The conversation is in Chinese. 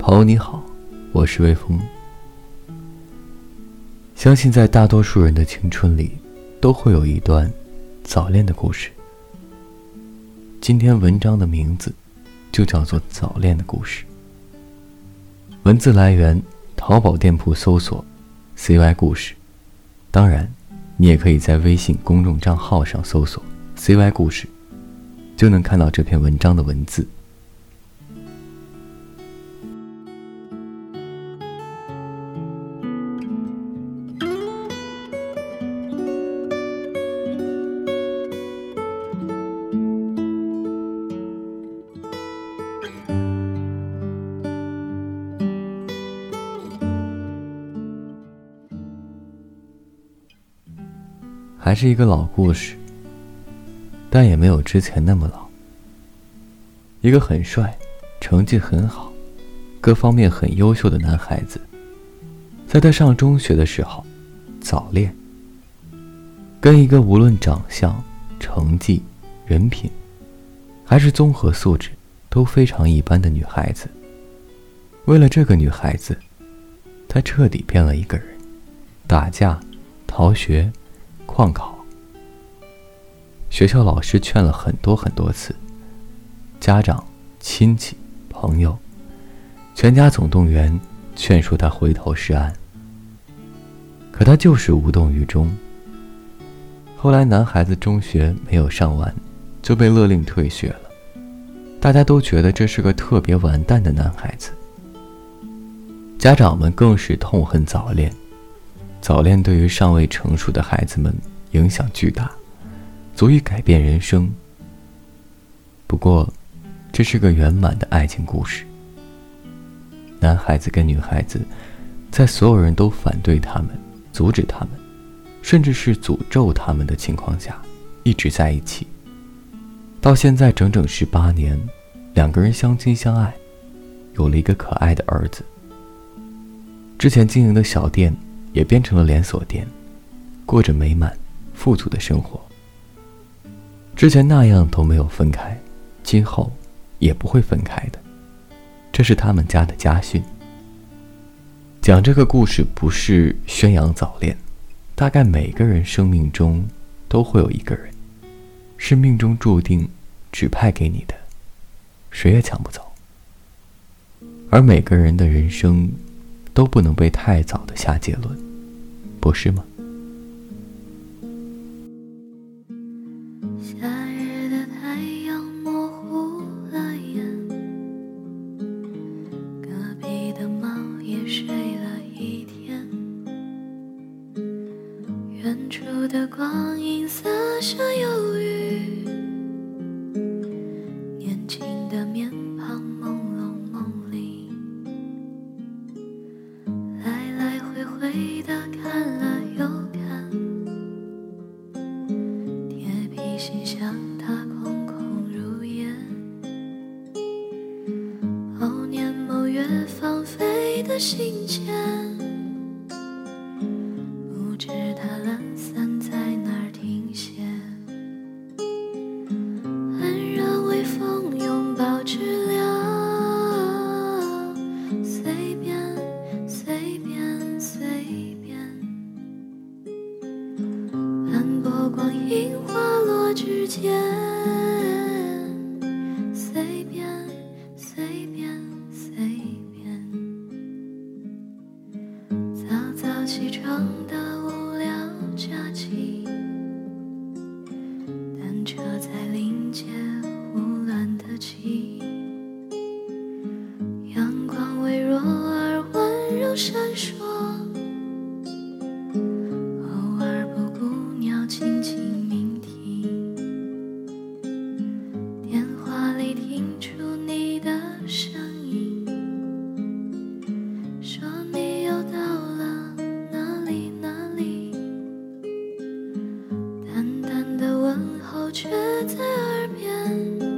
朋友你好，我是微风。相信在大多数人的青春里，都会有一段早恋的故事。今天文章的名字就叫做《早恋的故事》。文字来源：淘宝店铺搜索 “cy 故事”，当然，你也可以在微信公众账号上搜索 “cy 故事”，就能看到这篇文章的文字。还是一个老故事，但也没有之前那么老。一个很帅、成绩很好、各方面很优秀的男孩子，在他上中学的时候早恋，跟一个无论长相、成绩、人品，还是综合素质都非常一般的女孩子。为了这个女孩子，他彻底变了一个人，打架、逃学。旷考，学校老师劝了很多很多次，家长、亲戚、朋友，全家总动员劝说他回头是岸。可他就是无动于衷。后来男孩子中学没有上完，就被勒令退学了，大家都觉得这是个特别完蛋的男孩子。家长们更是痛恨早恋。早恋对于尚未成熟的孩子们影响巨大，足以改变人生。不过，这是个圆满的爱情故事。男孩子跟女孩子，在所有人都反对他们、阻止他们，甚至是诅咒他们的情况下，一直在一起。到现在整整十八年，两个人相亲相爱，有了一个可爱的儿子。之前经营的小店。也变成了连锁店，过着美满、富足的生活。之前那样都没有分开，今后也不会分开的。这是他们家的家训。讲这个故事不是宣扬早恋，大概每个人生命中都会有一个人，是命中注定指派给你的，谁也抢不走。而每个人的人生。都不能被太早的下结论，不是吗？夏日的太阳模糊了眼，隔壁的猫也睡了一天，远处的光阴洒下忧郁，心间，不知它懒散在哪儿停歇。安然微风拥抱知了，随便随便随便，斑驳光阴滑落指尖。早起床的无聊假期单车在林间胡乱的骑。阳光微弱而温柔闪烁却在耳边，